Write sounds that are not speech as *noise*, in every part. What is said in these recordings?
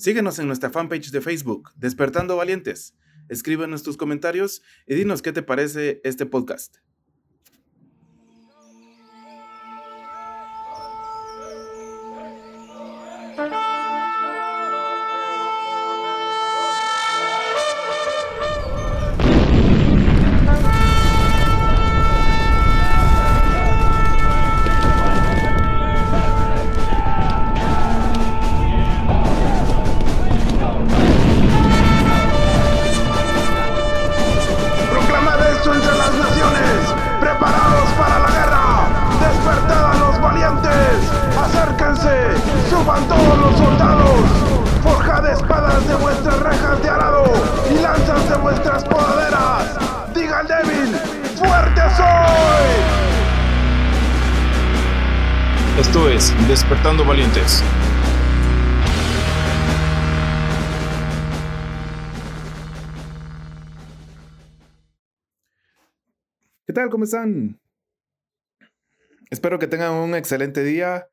Síguenos en nuestra fanpage de Facebook, Despertando Valientes. Escríbenos tus comentarios y dinos qué te parece este podcast. ¿Cómo están? Espero que tengan un excelente día.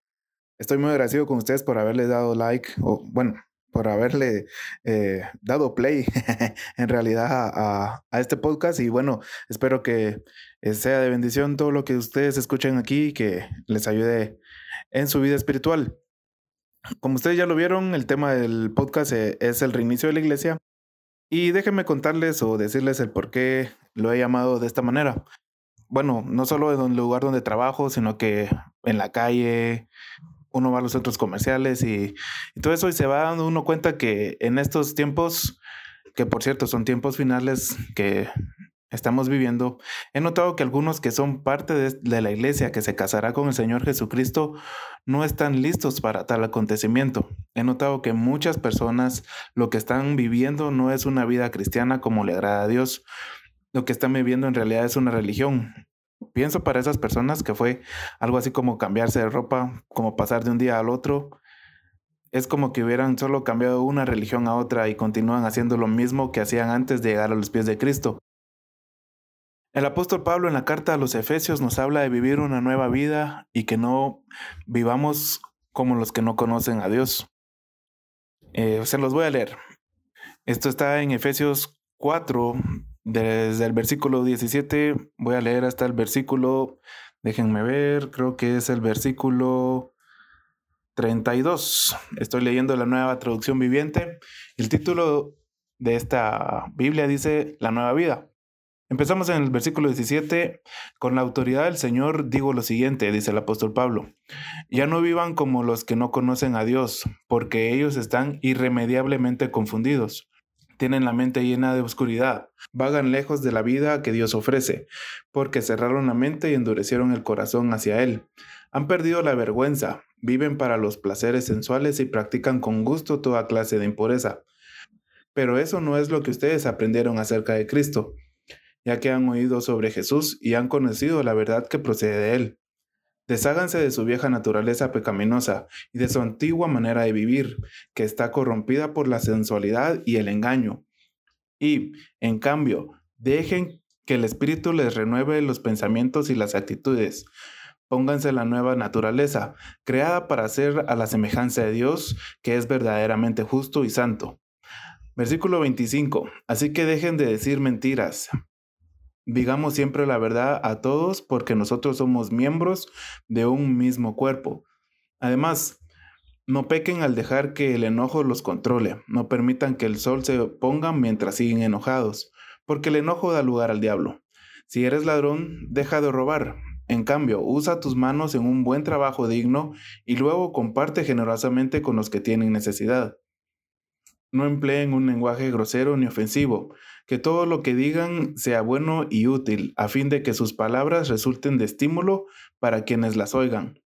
Estoy muy agradecido con ustedes por haberle dado like, o bueno, por haberle eh, dado play *laughs* en realidad a, a este podcast. Y bueno, espero que eh, sea de bendición todo lo que ustedes escuchen aquí, que les ayude en su vida espiritual. Como ustedes ya lo vieron, el tema del podcast eh, es el reinicio de la iglesia. Y déjenme contarles o decirles el por qué lo he llamado de esta manera bueno, no solo en el lugar donde trabajo, sino que en la calle, uno va a los centros comerciales y, todo eso y se va dando uno cuenta que en estos tiempos, que por cierto son tiempos finales que estamos viviendo, he notado que algunos que son parte de, de la iglesia que se casará con el Señor Jesucristo no están listos para tal acontecimiento. He notado que muchas personas lo que están viviendo no es una vida cristiana como le agrada a Dios lo que están viviendo en realidad es una religión. Pienso para esas personas que fue algo así como cambiarse de ropa, como pasar de un día al otro. Es como que hubieran solo cambiado una religión a otra y continúan haciendo lo mismo que hacían antes de llegar a los pies de Cristo. El apóstol Pablo en la carta a los Efesios nos habla de vivir una nueva vida y que no vivamos como los que no conocen a Dios. Eh, se los voy a leer. Esto está en Efesios 4, desde el versículo 17 voy a leer hasta el versículo, déjenme ver, creo que es el versículo 32. Estoy leyendo la nueva traducción viviente. El título de esta Biblia dice La nueva vida. Empezamos en el versículo 17. Con la autoridad del Señor digo lo siguiente, dice el apóstol Pablo. Ya no vivan como los que no conocen a Dios, porque ellos están irremediablemente confundidos tienen la mente llena de oscuridad, vagan lejos de la vida que Dios ofrece, porque cerraron la mente y endurecieron el corazón hacia Él. Han perdido la vergüenza, viven para los placeres sensuales y practican con gusto toda clase de impureza. Pero eso no es lo que ustedes aprendieron acerca de Cristo, ya que han oído sobre Jesús y han conocido la verdad que procede de Él. Desháganse de su vieja naturaleza pecaminosa y de su antigua manera de vivir, que está corrompida por la sensualidad y el engaño. Y, en cambio, dejen que el Espíritu les renueve los pensamientos y las actitudes. Pónganse la nueva naturaleza, creada para ser a la semejanza de Dios, que es verdaderamente justo y santo. Versículo 25. Así que dejen de decir mentiras, Digamos siempre la verdad a todos porque nosotros somos miembros de un mismo cuerpo. Además, no pequen al dejar que el enojo los controle. No permitan que el sol se ponga mientras siguen enojados, porque el enojo da lugar al diablo. Si eres ladrón, deja de robar. En cambio, usa tus manos en un buen trabajo digno y luego comparte generosamente con los que tienen necesidad. No empleen un lenguaje grosero ni ofensivo, que todo lo que digan sea bueno y útil, a fin de que sus palabras resulten de estímulo para quienes las oigan.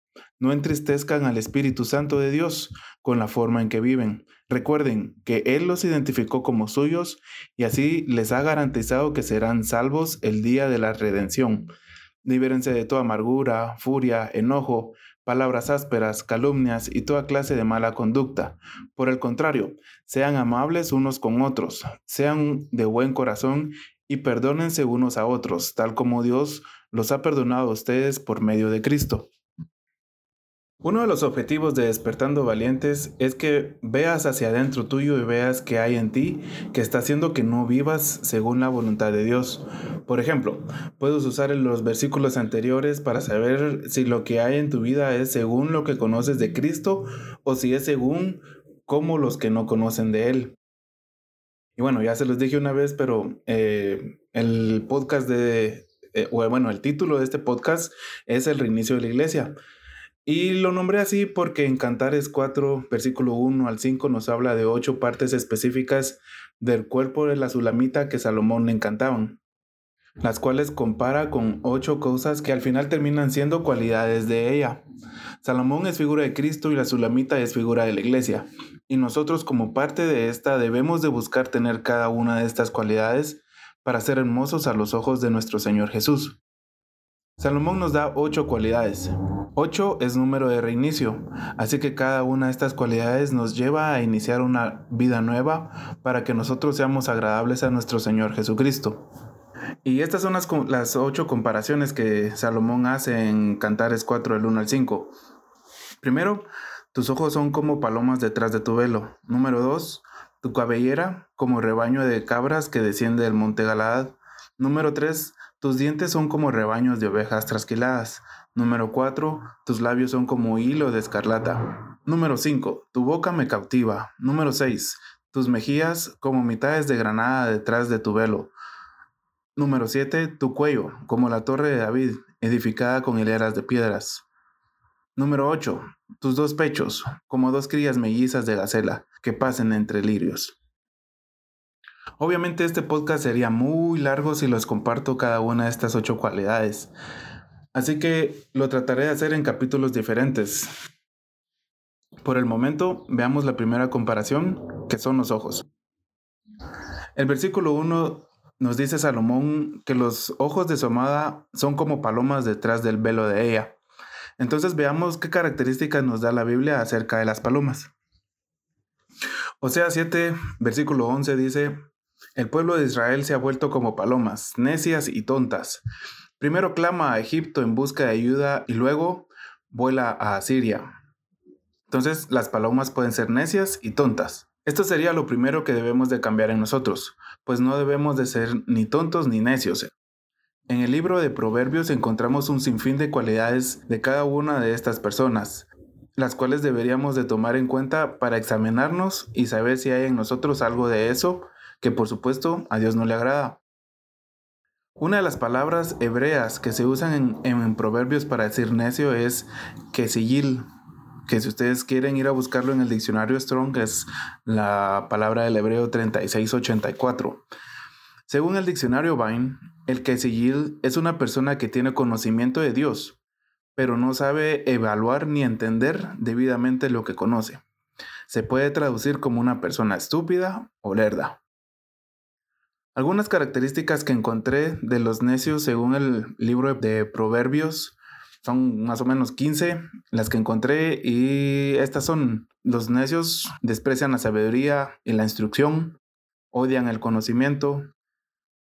No entristezcan al Espíritu Santo de Dios con la forma en que viven. Recuerden que Él los identificó como suyos y así les ha garantizado que serán salvos el día de la redención. Libérense de toda amargura, furia, enojo, palabras ásperas, calumnias y toda clase de mala conducta. Por el contrario, sean amables unos con otros, sean de buen corazón y perdónense unos a otros, tal como Dios los ha perdonado a ustedes por medio de Cristo. Uno de los objetivos de Despertando Valientes es que veas hacia adentro tuyo y veas que hay en ti que está haciendo que no vivas según la voluntad de Dios. Por ejemplo, puedes usar los versículos anteriores para saber si lo que hay en tu vida es según lo que conoces de Cristo o si es según como los que no conocen de Él. Y bueno, ya se los dije una vez, pero eh, el podcast de, eh, bueno, el título de este podcast es El reinicio de la iglesia. Y lo nombré así porque en Cantares 4, versículo 1 al 5 nos habla de ocho partes específicas del cuerpo de la sulamita que Salomón le encantaban, las cuales compara con ocho cosas que al final terminan siendo cualidades de ella. Salomón es figura de Cristo y la sulamita es figura de la iglesia. Y nosotros como parte de esta debemos de buscar tener cada una de estas cualidades para ser hermosos a los ojos de nuestro Señor Jesús. Salomón nos da ocho cualidades. 8 es número de reinicio, así que cada una de estas cualidades nos lleva a iniciar una vida nueva para que nosotros seamos agradables a nuestro Señor Jesucristo. Y estas son las, ocho comparaciones que Salomón hace en Cantares 4 del 1 al 5. Primero, tus ojos son como palomas detrás de tu velo. Número 2, tu cabellera como rebaño de cabras que desciende del monte Galaad. Número 3, tus dientes son como rebaños de ovejas trasquiladas. Número 4. Tus labios son como hilo de escarlata. Número 5. Tu boca me cautiva. Número 6. Tus mejillas como mitades de granada detrás de tu velo. Número 7. Tu cuello como la torre de David, edificada con hileras de piedras. Número 8. Tus dos pechos como dos crías mellizas de gacela que pasen entre lirios. Obviamente este podcast sería muy largo si los comparto cada una de estas ocho cualidades. Así que lo trataré de hacer en capítulos diferentes. Por el momento, veamos la primera comparación, que son los ojos. El versículo 1 nos dice Salomón que los ojos de su amada son como palomas detrás del velo de ella. Entonces veamos qué características nos da la Biblia acerca de las palomas. Osea 7, versículo 11 dice, El pueblo de Israel se ha vuelto como palomas, necias y tontas. Primero clama a Egipto en busca de ayuda y luego vuela a Asiria. Entonces las palomas pueden ser necias y tontas. Esto sería lo primero que debemos de cambiar en nosotros, pues no debemos de ser ni tontos ni necios. En el libro de Proverbios encontramos un sinfín de cualidades de cada una de estas personas, las cuales deberíamos de tomar en cuenta para examinarnos y saber si hay en nosotros algo de eso que por supuesto a Dios no le agrada. Una de las palabras hebreas que se usan en, proverbios para decir necio es quesillil, que si ustedes quieren ir a buscarlo en el diccionario Strong es la palabra del hebreo 3684. Según el diccionario Vine, el quesillil es una persona que tiene conocimiento de Dios, pero no sabe evaluar ni entender debidamente lo que conoce. Se puede traducir como una persona estúpida o lerda. Algunas características que encontré de los necios según el libro de Proverbios son más o menos 15 las que encontré y estas son los necios desprecian la sabiduría y la instrucción, odian el conocimiento,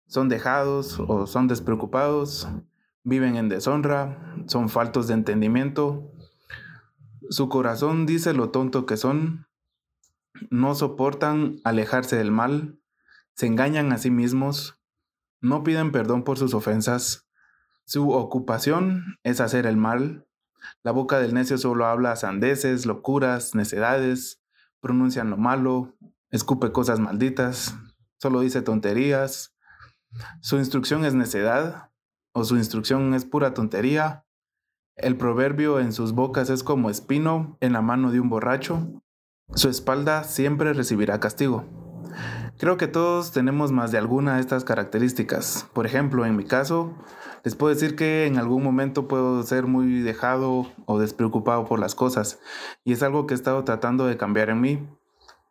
son dejados o son despreocupados, viven en deshonra, son faltos de entendimiento, su corazón dice lo tonto que son, no soportan alejarse del mal, se engañan a sí mismos, no piden perdón por sus ofensas, su ocupación es hacer el mal, la boca del necio solo habla sandeces, locuras, necedades, pronuncian lo malo, escupe cosas malditas, solo dice tonterías, su instrucción es necedad o su instrucción es pura tontería, el proverbio en sus bocas es como espino en la mano de un borracho, su espalda siempre recibirá castigo. Creo que todos tenemos más de alguna de estas características. Por ejemplo, en mi caso, les puedo decir que en algún momento puedo ser muy dejado o despreocupado por las cosas. Y es algo que he estado tratando de cambiar en mí.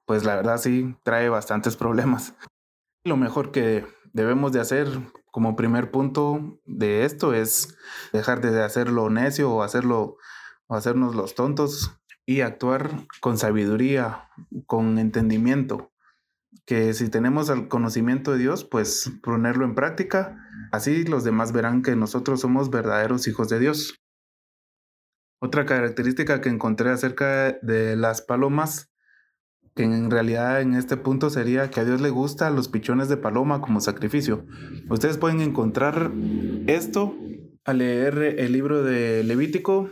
Pues la verdad sí, trae bastantes problemas. Lo mejor que debemos de hacer como primer punto de esto es dejar de hacerlo necio o hacerlo o hacernos los tontos y actuar con sabiduría, con entendimiento que si tenemos el conocimiento de Dios, pues ponerlo en práctica. Así los demás verán que nosotros somos verdaderos hijos de Dios. Otra característica que encontré acerca de las palomas, que en realidad en este punto sería que a Dios le gusta los pichones de paloma como sacrificio. Ustedes pueden encontrar esto al leer el libro de Levítico.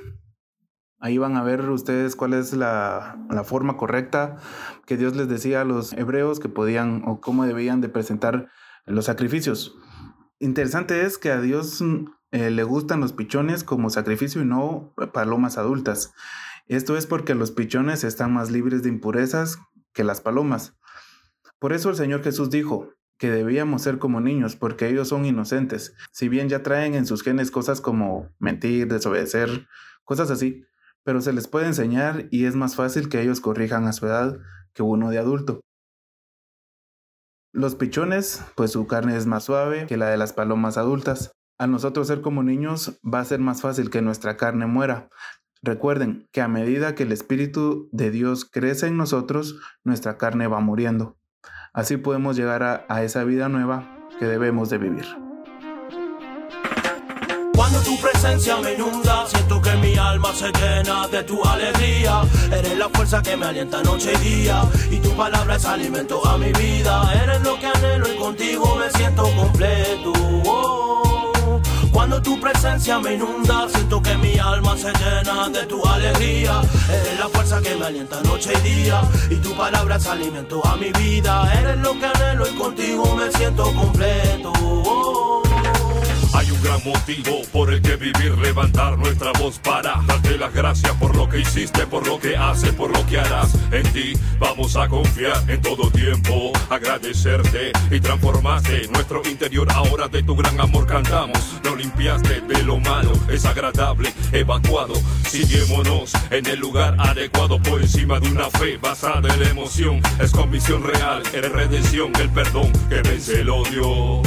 Ahí van a ver ustedes cuál es la, la forma correcta que Dios les decía a los hebreos que podían o cómo debían de presentar los sacrificios. Interesante es que a Dios eh, le gustan los pichones como sacrificio y no palomas adultas. Esto es porque los pichones están más libres de impurezas que las palomas. Por eso el Señor Jesús dijo que debíamos ser como niños, porque ellos son inocentes, si bien ya traen en sus genes cosas como mentir, desobedecer, cosas así, pero se les puede enseñar y es más fácil que ellos corrijan a su edad que uno de adulto. Los pichones, pues su carne es más suave que la de las palomas adultas. A nosotros ser como niños va a ser más fácil que nuestra carne muera. Recuerden que a medida que el Espíritu de Dios crece en nosotros, nuestra carne va muriendo. Así podemos llegar a, a esa vida nueva que debemos de vivir. Cuando tu presencia me inunda, siento que mi alma se llena de tu alegría. Eres la fuerza que me alienta noche y día. Y tu palabra es alimento a mi vida. Eres lo que anhelo y contigo me siento completo. Oh. Cuando tu presencia me inunda, siento que mi alma se llena de tu alegría. Eres la fuerza que me alienta noche y día. Y tu palabra es alimento a mi vida. Eres lo que anhelo y contigo me siento completo. Gran motivo por el que vivir, levantar nuestra voz para darte las gracias por lo que hiciste, por lo que haces, por lo que harás. En ti vamos a confiar en todo tiempo, agradecerte y transformaste nuestro interior. Ahora de tu gran amor cantamos, lo limpiaste de lo malo, es agradable, evacuado. Siguiémonos en el lugar adecuado por encima de una fe basada en la emoción. Es convicción real, es redención, el perdón que vence el odio.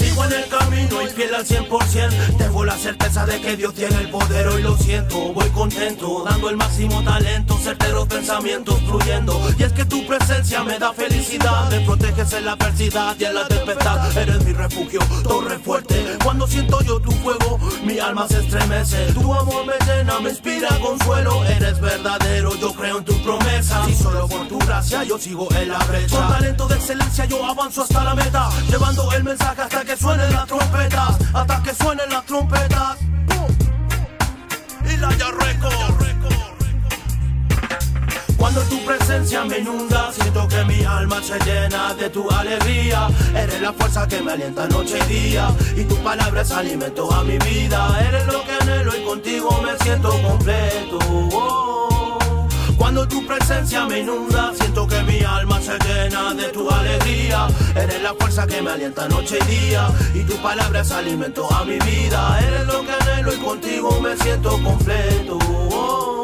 Sigo en el camino y fiel al 100%. Tengo la certeza de que Dios tiene el poder, hoy lo siento. Voy contento, dando el máximo talento, certeros pensamientos fluyendo. Y es que tu presencia me da felicidad, me proteges en la adversidad y en la tempestad. Eres mi refugio, torre fuerte. Cuando siento yo tu fuego, mi alma se estremece. Tu amor me llena, me inspira consuelo. Eres verdadero, yo creo en tu promesa. Y solo por tu gracia yo sigo en la brecha. Con talento de excelencia yo avanzo hasta la meta, llevando el mensaje hasta que suenen las trompetas, hasta que suenen las trompetas. Y la ya Cuando tu presencia me inunda, siento que mi alma se llena de tu alegría. Eres la fuerza que me alienta noche y día. Y tu palabra es alimento a mi vida. Eres lo que anhelo y contigo me siento completo. Oh. Cuando tu presencia me inunda, que mi alma se llena de tu alegría. Eres la fuerza que me alienta noche y día. Y tu palabra es alimento a mi vida. Eres lo que anhelo y contigo me siento completo. Oh.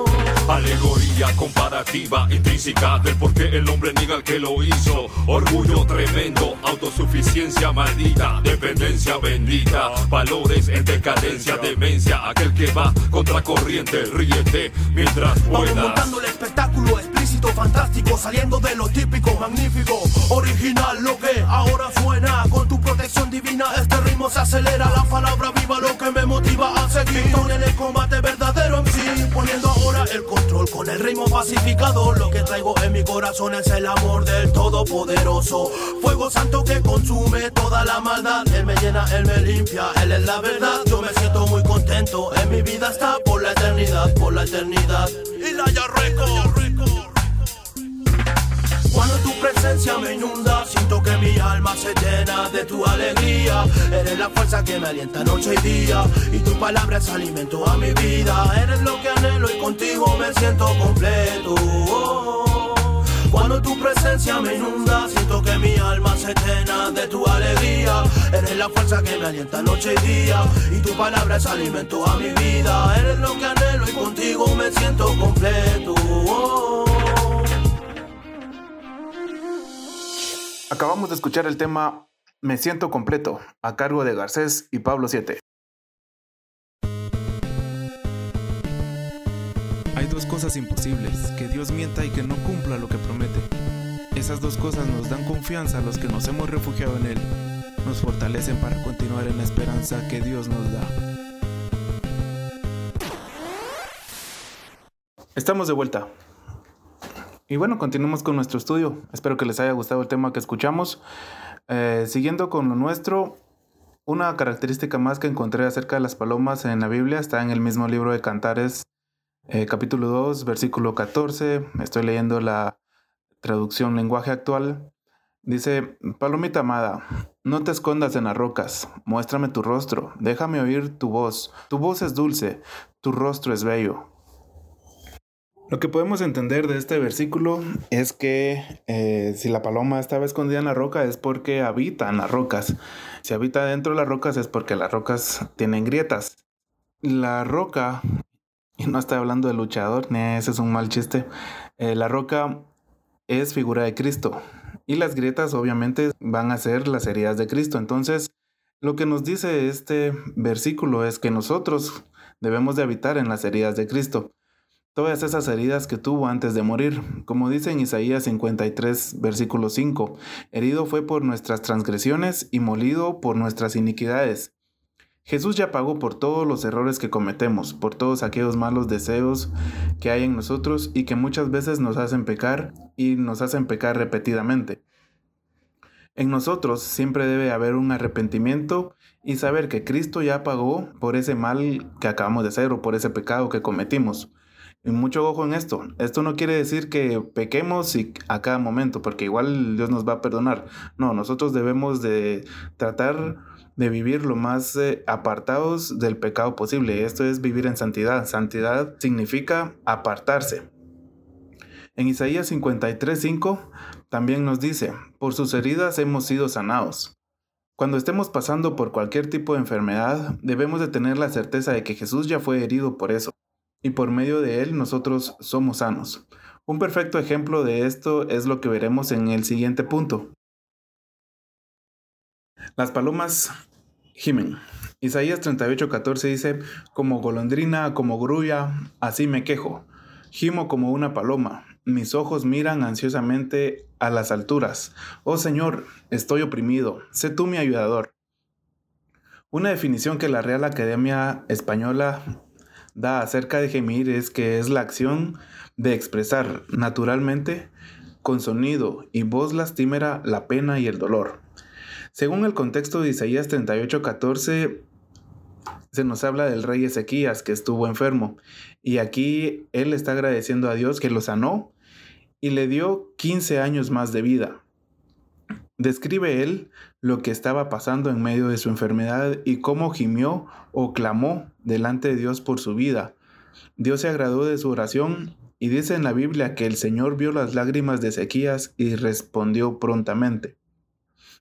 Alegoría comparativa, intrínseca del por qué el hombre niega al que lo hizo. Orgullo tremendo, autosuficiencia maldita, dependencia bendita, valores en decadencia, demencia. Aquel que va contra corriente, ríete mientras Vamos puedas. montando el espectáculo explícito, fantástico, saliendo de lo típico, magnífico, original, lo que ahora suena. Con tu protección divina, este ritmo se acelera. La palabra viva, lo que me motiva a seguir. En el combate verdadero en poniendo ahora el control con el ritmo pacificador. Lo que traigo en mi corazón es el amor del Todopoderoso. Fuego santo que consume toda la maldad. Él me llena, él me limpia, él es la verdad. Yo me siento muy contento, en mi vida está por la eternidad, por la eternidad. Y la ya tu presencia me inunda, siento que mi alma se llena de tu alegría. Eres la fuerza que me alienta noche y día. Y tu palabra es alimento a mi vida. Eres lo que anhelo y contigo me siento completo. Cuando tu presencia me inunda, siento que mi alma se llena de tu alegría. Eres la fuerza que me alienta noche y día. Y tu palabra es alimento a mi vida. Eres lo que anhelo y contigo me siento completo. Acabamos de escuchar el tema Me siento completo, a cargo de Garcés y Pablo 7. Hay dos cosas imposibles, que Dios mienta y que no cumpla lo que promete. Esas dos cosas nos dan confianza a los que nos hemos refugiado en Él, nos fortalecen para continuar en la esperanza que Dios nos da. Estamos de vuelta. Y bueno, continuamos con nuestro estudio. Espero que les haya gustado el tema que escuchamos. Eh, siguiendo con lo nuestro, una característica más que encontré acerca de las palomas en la Biblia está en el mismo libro de Cantares, eh, capítulo 2, versículo 14. Estoy leyendo la traducción lenguaje actual. Dice, Palomita amada, no te escondas en las rocas, muéstrame tu rostro, déjame oír tu voz. Tu voz es dulce, tu rostro es bello. Lo que podemos entender de este versículo es que eh, si la paloma estaba escondida en la roca es porque habita en las rocas. Si habita dentro de las rocas es porque las rocas tienen grietas. La roca, y no estoy hablando de luchador, ese es un mal chiste, eh, la roca es figura de Cristo. Y las grietas obviamente van a ser las heridas de Cristo. Entonces, lo que nos dice este versículo es que nosotros debemos de habitar en las heridas de Cristo todas esas heridas que tuvo antes de morir. Como dice en Isaías 53, versículo 5, herido fue por nuestras transgresiones y molido por nuestras iniquidades. Jesús ya pagó por todos los errores que cometemos, por todos aquellos malos deseos que hay en nosotros y que muchas veces nos hacen pecar y nos hacen pecar repetidamente. En nosotros siempre debe haber un arrepentimiento y saber que Cristo ya pagó por ese mal que acabamos de hacer o por ese pecado que cometimos. Y mucho ojo en esto. Esto no quiere decir que pequemos y a cada momento, porque igual Dios nos va a perdonar. No, nosotros debemos de tratar de vivir lo más eh, apartados del pecado posible. Esto es vivir en santidad. Santidad significa apartarse. En Isaías 53:5 también nos dice, por sus heridas hemos sido sanados. Cuando estemos pasando por cualquier tipo de enfermedad, debemos de tener la certeza de que Jesús ya fue herido por eso y por medio de él nosotros somos sanos. Un perfecto ejemplo de esto es lo que veremos en el siguiente punto. Las palomas gimen. Isaías 38:14 dice, como golondrina, como grulla, así me quejo. Gimo como una paloma. Mis ojos miran ansiosamente a las alturas. Oh Señor, estoy oprimido. Sé tú mi ayudador. Una definición que la Real Academia Española da acerca de gemir es que es la acción de expresar naturalmente con sonido y voz lastimera la pena y el dolor. Según el contexto de Isaías 38:14, se nos habla del rey Ezequías que estuvo enfermo y aquí él está agradeciendo a Dios que lo sanó y le dio 15 años más de vida. Describe él lo que estaba pasando en medio de su enfermedad y cómo gimió o clamó delante de Dios por su vida. Dios se agradó de su oración y dice en la Biblia que el Señor vio las lágrimas de Ezequías y respondió prontamente.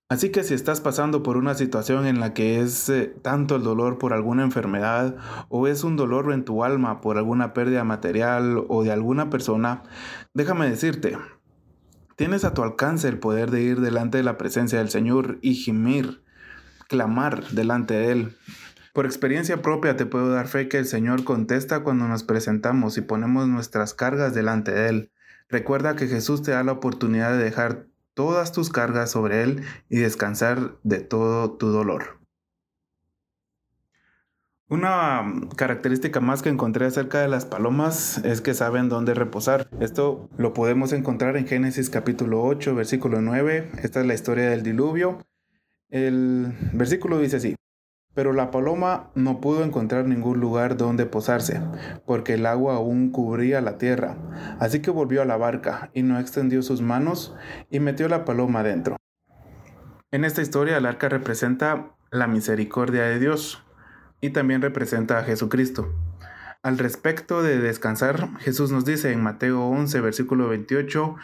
Así que si estás pasando por una situación en la que es eh, tanto el dolor por alguna enfermedad o es un dolor en tu alma por alguna pérdida material o de alguna persona, déjame decirte, Tienes a tu alcance el poder de ir delante de la presencia del Señor y gemir, clamar delante de Él. Por experiencia propia te puedo dar fe que el Señor contesta cuando nos presentamos y ponemos nuestras cargas delante de Él. Recuerda que Jesús te da la oportunidad de dejar todas tus cargas sobre Él y descansar de todo tu dolor. Una mm, característica más que encontré acerca de las palomas es que saben dónde reposar. Esto lo podemos encontrar en Génesis capítulo 8, versículo 9. Esta es la historia del diluvio. El versículo dice así. Pero la paloma no pudo encontrar ningún lugar donde posarse, porque el agua aún cubría la tierra. Así que volvió a la barca y no extendió sus manos y metió la paloma dentro. En esta historia el arca representa la misericordia de Dios y también representa a Jesucristo. Al respecto de descansar, Jesús nos dice en Mateo 11, versículo 28,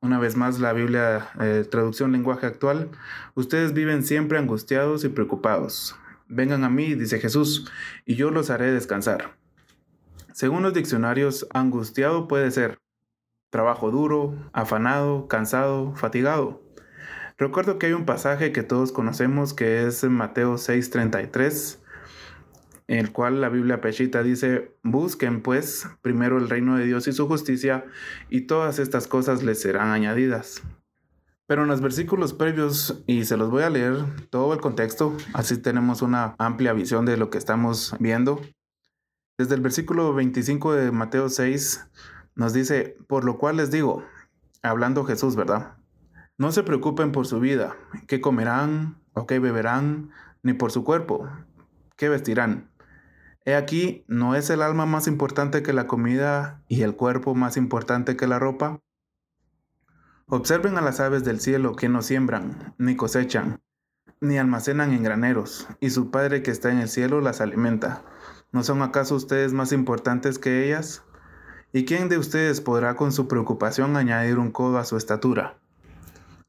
una vez más la Biblia, eh, traducción lenguaje actual, ustedes viven siempre angustiados y preocupados. Vengan a mí, dice Jesús, y yo los haré descansar. Según los diccionarios, angustiado puede ser trabajo duro, afanado, cansado, fatigado. Recuerdo que hay un pasaje que todos conocemos que es en Mateo 6:33, en el cual la Biblia Peshita dice, busquen pues primero el reino de Dios y su justicia, y todas estas cosas les serán añadidas. Pero en los versículos previos, y se los voy a leer todo el contexto, así tenemos una amplia visión de lo que estamos viendo. Desde el versículo 25 de Mateo 6 nos dice, por lo cual les digo, hablando Jesús, ¿verdad? No se preocupen por su vida, qué comerán o qué beberán, ni por su cuerpo, qué vestirán. He aquí, ¿no es el alma más importante que la comida y el cuerpo más importante que la ropa? Observen a las aves del cielo que no siembran, ni cosechan, ni almacenan en graneros, y su Padre que está en el cielo las alimenta. ¿No son acaso ustedes más importantes que ellas? ¿Y quién de ustedes podrá con su preocupación añadir un codo a su estatura?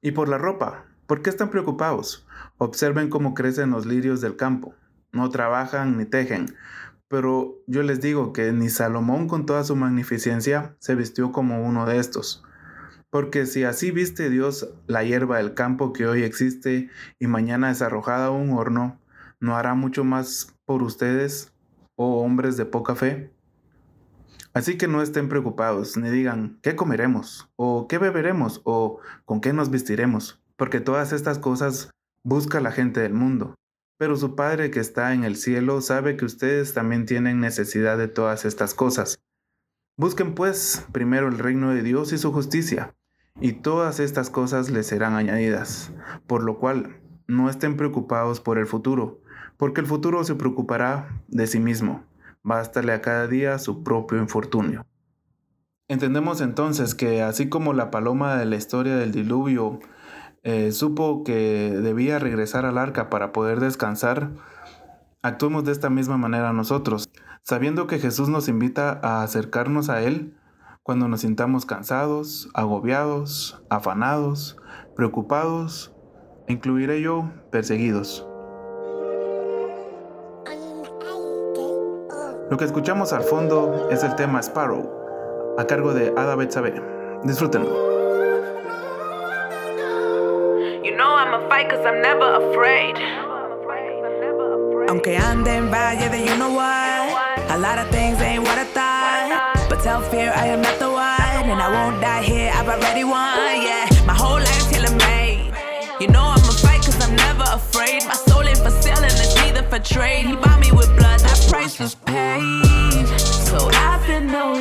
Y por la ropa, ¿por qué están preocupados? Observen cómo crecen los lirios del campo. No trabajan ni tejen. Pero yo les digo que ni Salomón con toda su magnificencia se vistió como uno de estos. Porque si así viste Dios la hierba del campo que hoy existe y mañana es arrojada a un horno, ¿no hará mucho más por ustedes, oh hombres de poca fe? Así que no estén preocupados, ni digan, ¿qué comeremos? ¿O qué beberemos? ¿O con qué nos vestiremos? Porque todas estas cosas busca la gente del mundo. Pero su Padre que está en el cielo sabe que ustedes también tienen necesidad de todas estas cosas. Busquen pues primero el reino de Dios y su justicia, y todas estas cosas les serán añadidas. Por lo cual, no estén preocupados por el futuro, porque el futuro se preocupará de sí mismo bástale a cada día su propio infortunio. Entendemos entonces que así como la paloma de la historia del diluvio eh, supo que debía regresar al arca para poder descansar, actuemos de esta misma manera nosotros, sabiendo que Jesús nos invita a acercarnos a Él cuando nos sintamos cansados, agobiados, afanados, preocupados, incluiré yo, perseguidos. Lo que escuchamos al fondo es el tema Sparrow, a cargo de Ada Betsabe. Disfrútenlo. You know I'm a fight cause I'm never afraid. Aunque ande en valle de you know what, a lot of things ain't what I thought. But tell fear I am not the one, and I won't die here, I've already won, yeah. My whole life till made. You know I'm a fight cause I'm never afraid. My soul ain't for sale and it's neither for trade. He bought me with blood, that price was paid. So I feel no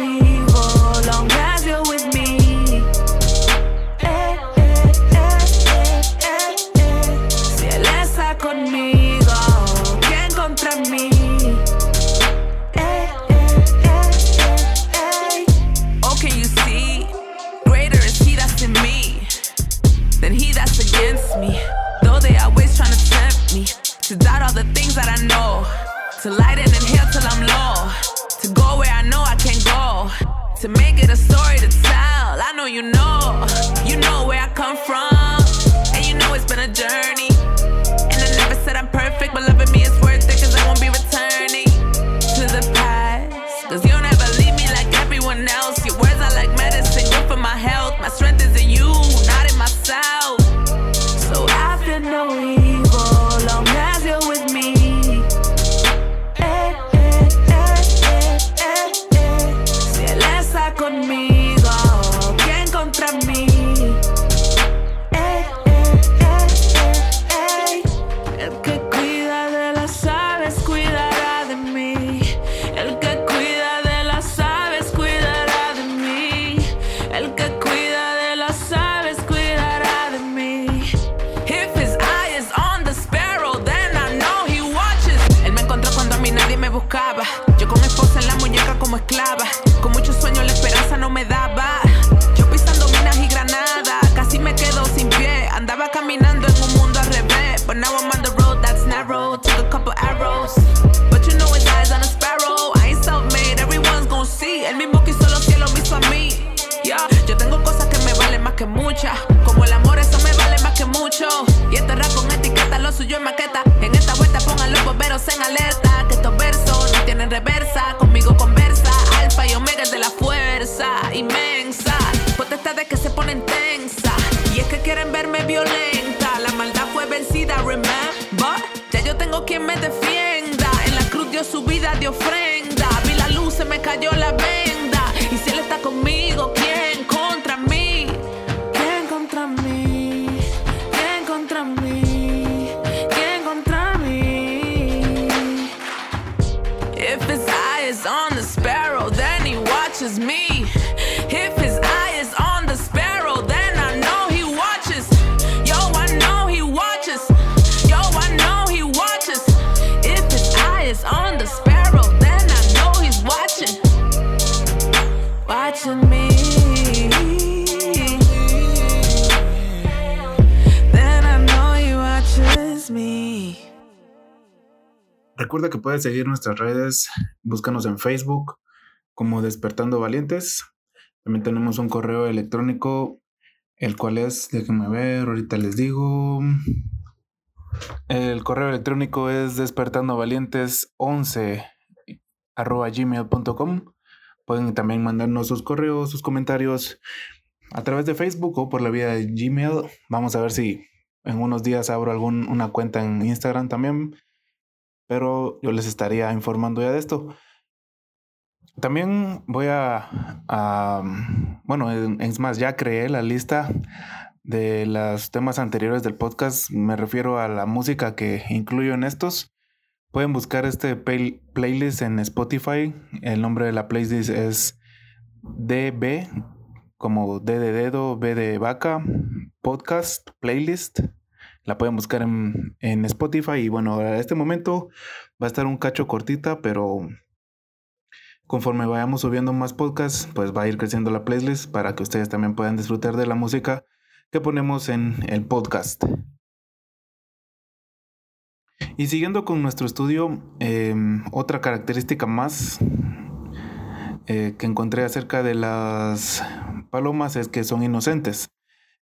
quien me defienda. En la cruz dio su vida de ofrenda. Vi la luz, se me cayó la venda. Y si él está conmigo, ¿quién recuerda que puedes seguir nuestras redes, búscanos en Facebook como Despertando Valientes. También tenemos un correo electrónico, el cual es, déjenme ver, ahorita les digo. El correo electrónico es despertandovalientes11 arroba gmail.com. Pueden también mandarnos sus correos, sus comentarios a través de Facebook o por la vía de Gmail. Vamos a ver si en unos días abro algún, una cuenta en Instagram también. Pero yo les estaría informando ya de esto. También voy a, bueno, es más, ya creé la lista de los temas anteriores del podcast. Me refiero a la música que incluyo en estos. Pueden buscar este playlist en Spotify. El nombre de la playlist es DB, como D de dedo, B de vaca, podcast, playlist. La pueden buscar en, en Spotify. Y bueno, a este momento va a estar un cacho cortita, pero conforme vayamos subiendo más podcasts, pues va a ir creciendo la playlist para que ustedes también puedan disfrutar de la música que ponemos en el podcast. Y siguiendo con nuestro estudio, em, otra característica más eh, que encontré acerca de las palomas es que son inocentes.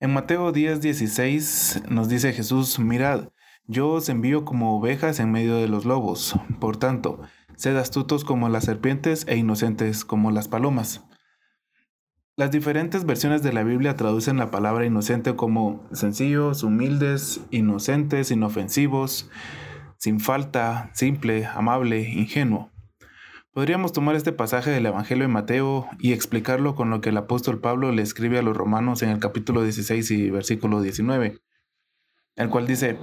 En Mateo 10, 16 nos dice Jesús, mirad, yo os envío como ovejas en medio de los lobos. Por tanto, sed astutos como las serpientes e inocentes como las palomas. Las diferentes versiones de la Biblia traducen la palabra inocente como sencillos, humildes, inocentes, inofensivos, sin falta, simple, amable, ingenuo. Podríamos tomar este pasaje del Evangelio de Mateo y explicarlo con lo que el apóstol Pablo le escribe a los romanos en el capítulo 16 y versículo 19, el cual dice,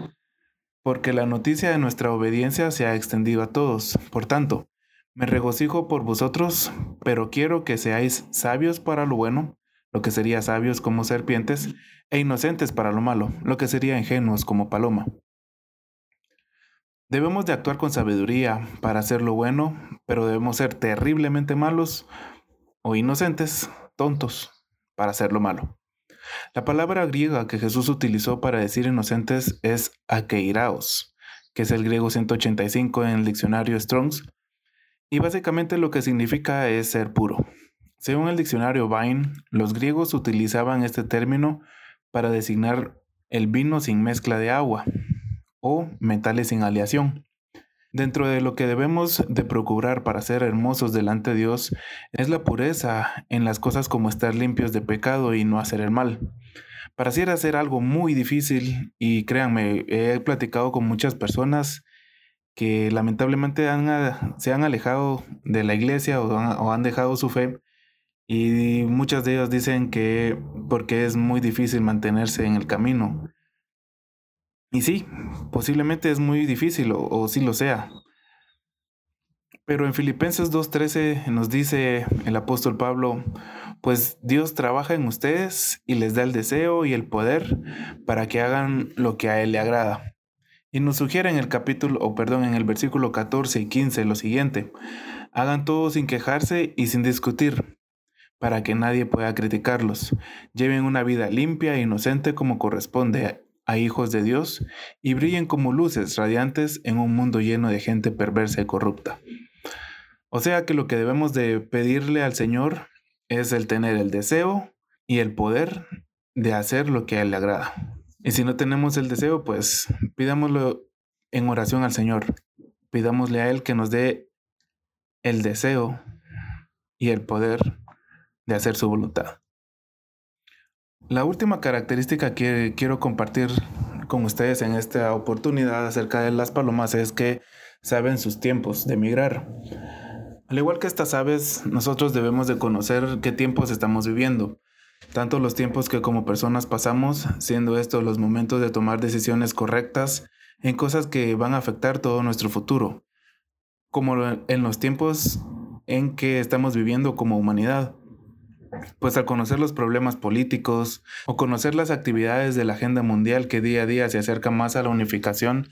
porque la noticia de nuestra obediencia se ha extendido a todos. Por tanto, me regocijo por vosotros, pero quiero que seáis sabios para lo bueno, lo que sería sabios como serpientes, e inocentes para lo malo, lo que sería ingenuos como paloma. Debemos de actuar con sabiduría para hacer lo bueno, pero debemos ser terriblemente malos o inocentes, tontos, para hacer lo malo. La palabra griega que Jesús utilizó para decir inocentes es akeiraos, que es el griego 185 en el diccionario Strongs, y básicamente lo que significa es ser puro. Según el diccionario Vine, los griegos utilizaban este término para designar el vino sin mezcla de agua, o metales sin aleación. Dentro de lo que debemos de procurar para ser hermosos delante de Dios es la pureza en las cosas como estar limpios de pecado y no hacer el mal. Para hacer hacer algo muy difícil y créanme, he platicado con muchas personas que lamentablemente se han alejado de la iglesia o o han dejado su fe y muchas de ellas dicen que porque es muy difícil mantenerse en el camino. Y sí, posiblemente es muy difícil o, sí lo sea. Pero en Filipenses 2.13 nos dice el apóstol Pablo, pues Dios trabaja en ustedes y les da el deseo y el poder para que hagan lo que a Él le agrada. Y nos sugiere en el capítulo, o perdón, en el versículo 14 y 15 lo siguiente, hagan todo sin quejarse y sin discutir, para que nadie pueda criticarlos. Lleven una vida limpia e inocente como corresponde a hijos de Dios y brillen como luces radiantes en un mundo lleno de gente perversa y corrupta. O sea que lo que debemos de pedirle al Señor es el tener el deseo y el poder de hacer lo que a Él le agrada. Y si no tenemos el deseo, pues pidámoslo en oración al Señor. Pidámosle a Él que nos dé el deseo y el poder de hacer su voluntad. La última característica que quiero compartir con ustedes en esta oportunidad acerca de las palomas es que saben sus tiempos de migrar. Al igual que estas aves, nosotros debemos de conocer qué tiempos estamos viviendo, tanto los tiempos que como personas pasamos, siendo estos los momentos de tomar decisiones correctas en cosas que van a afectar todo nuestro futuro, como en los tiempos en que estamos viviendo como humanidad pues al conocer los problemas políticos o conocer las actividades de la agenda mundial que día a día se acerca más a la unificación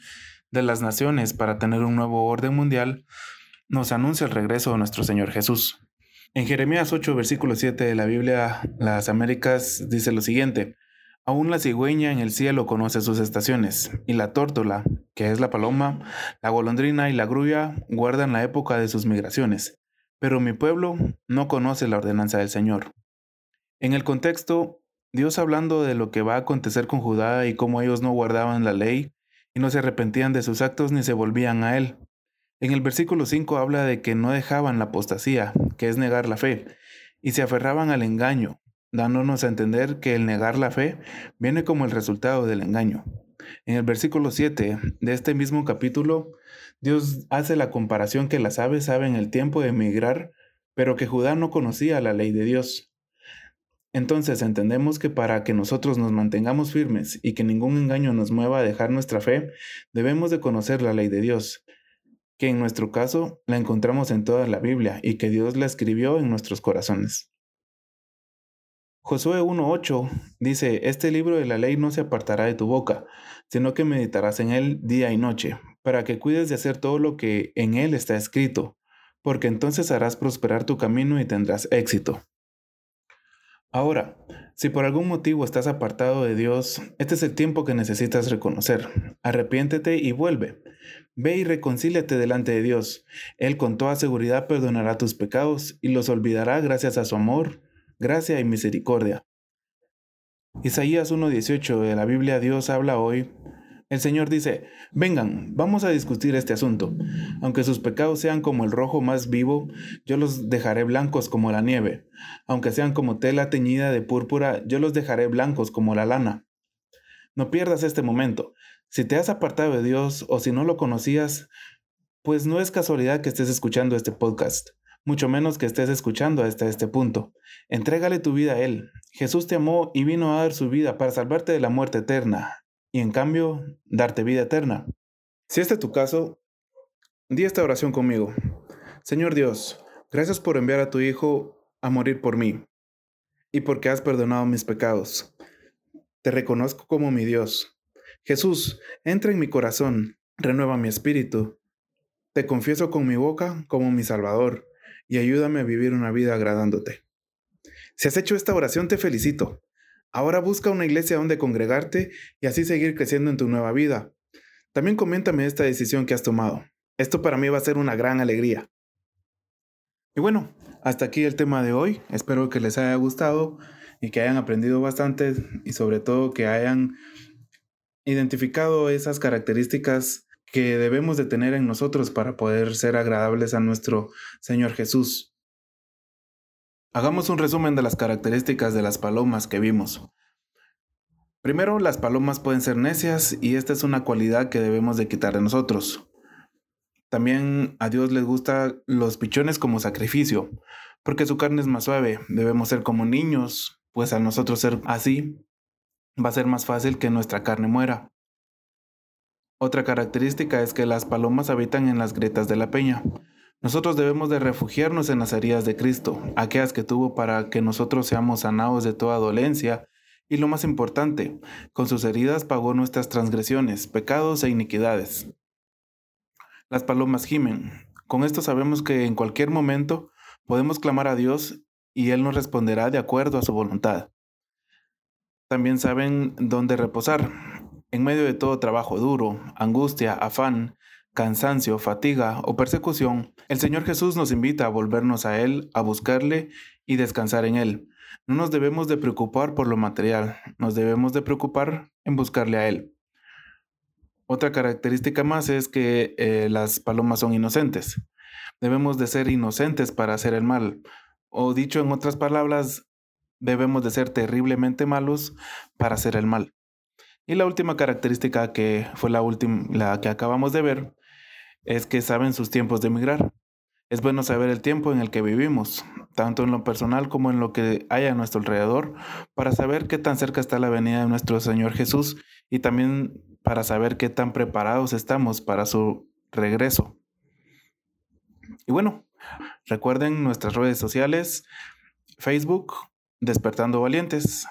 de las naciones para tener un nuevo orden mundial, nos anuncia el regreso de nuestro Señor Jesús. En Jeremías 8, versículo 7 de la Biblia, las Américas dice lo siguiente, Aún la cigüeña en el cielo conoce sus estaciones, y la tórtola, que es la paloma, la golondrina y la grulla guardan la época de sus migraciones, pero mi pueblo no conoce la ordenanza del Señor. En el contexto, Dios hablando de lo que va a acontecer con Judá y cómo ellos no guardaban la ley y no se arrepentían de sus actos ni se volvían a él. En el versículo 5 habla de que no dejaban la apostasía, que es negar la fe, y se aferraban al engaño, dándonos a entender que el negar la fe viene como el resultado del engaño. En el versículo 7 de este mismo capítulo, Dios hace la comparación que las aves saben el tiempo de emigrar, pero que Judá no conocía la ley de Dios. Entonces entendemos que para que nosotros nos mantengamos firmes y que ningún engaño nos mueva a dejar nuestra fe, debemos de conocer la ley de Dios, que en nuestro caso la encontramos en toda la Biblia y que Dios la escribió en nuestros corazones. Josué 1.8 dice, Este libro de la ley no se apartará de tu boca, sino que meditarás en él día y noche, para que cuides de hacer todo lo que en él está escrito, porque entonces harás prosperar tu camino y tendrás éxito. Ahora, si por algún motivo estás apartado de Dios, este es el tiempo que necesitas reconocer. Arrepiéntete y vuelve. Ve y reconcíliate delante de Dios. Él con toda seguridad perdonará tus pecados y los olvidará gracias a su amor gracia y misericordia. Isaías 1.18 de la Biblia Dios habla hoy. El Señor dice, vengan, vamos a discutir este asunto. Aunque sus pecados sean como el rojo más vivo, yo los dejaré blancos como la nieve. Aunque sean como tela teñida de púrpura, yo los dejaré blancos como la lana. No pierdas este momento. Si te has apartado de Dios o si no lo conocías, pues no es casualidad que estés escuchando este podcast mucho menos que estés escuchando hasta este punto. Entrégale tu vida a Él. Jesús te amó y vino a dar su vida para salvarte de la muerte eterna y en cambio darte vida eterna. Si este es tu caso, di esta oración conmigo. Señor Dios, gracias por enviar a tu Hijo a morir por mí y porque has perdonado mis pecados. Te reconozco como mi Dios. Jesús, entra en mi corazón, renueva mi espíritu. Te confieso con mi boca como mi Salvador y ayúdame a vivir una vida agradándote. Si has hecho esta oración, te felicito. Ahora busca una iglesia donde congregarte y así seguir creciendo en tu nueva vida. También coméntame esta decisión que has tomado. Esto para mí va a ser una gran alegría. Y bueno, hasta aquí el tema de hoy. Espero que les haya gustado y que hayan aprendido bastante y sobre todo que hayan identificado esas características que debemos de tener en nosotros para poder ser agradables a nuestro Señor Jesús. Hagamos un resumen de las características de las palomas que vimos. Primero, las palomas pueden ser necias y esta es una cualidad que debemos de quitar de nosotros. También a Dios les gusta los pichones como sacrificio, porque su carne es más suave. Debemos ser como niños, pues a nosotros ser así va a ser más fácil que nuestra carne muera. Otra característica es que las palomas habitan en las grietas de la peña. Nosotros debemos de refugiarnos en las heridas de Cristo, aquellas que tuvo para que nosotros seamos sanados de toda dolencia, y lo más importante, con sus heridas pagó nuestras transgresiones, pecados e iniquidades. Las palomas gimen. Con esto sabemos que en cualquier momento podemos clamar a Dios y Él nos responderá de acuerdo a su voluntad. También saben dónde reposar. En medio de todo trabajo duro, angustia, afán, cansancio, fatiga o persecución, el Señor Jesús nos invita a volvernos a Él, a buscarle y descansar en Él. No nos debemos de preocupar por lo material, nos debemos de preocupar en buscarle a Él. Otra característica más es que eh, las palomas son inocentes. Debemos de ser inocentes para hacer el mal. O dicho en otras palabras, debemos de ser terriblemente malos para hacer el mal. Y la última característica que fue la última, la que acabamos de ver, es que saben sus tiempos de emigrar. Es bueno saber el tiempo en el que vivimos, tanto en lo personal como en lo que hay a nuestro alrededor, para saber qué tan cerca está la venida de nuestro Señor Jesús y también para saber qué tan preparados estamos para su regreso. Y bueno, recuerden nuestras redes sociales, Facebook, Despertando Valientes.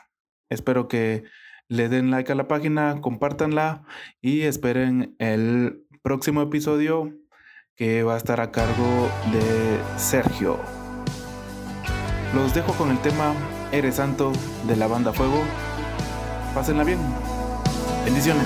Espero que le den like a la página, compártanla y esperen el próximo episodio que va a estar a cargo de Sergio. Los dejo con el tema Eres Santo de la banda Fuego Pásenla bien. Bendiciones.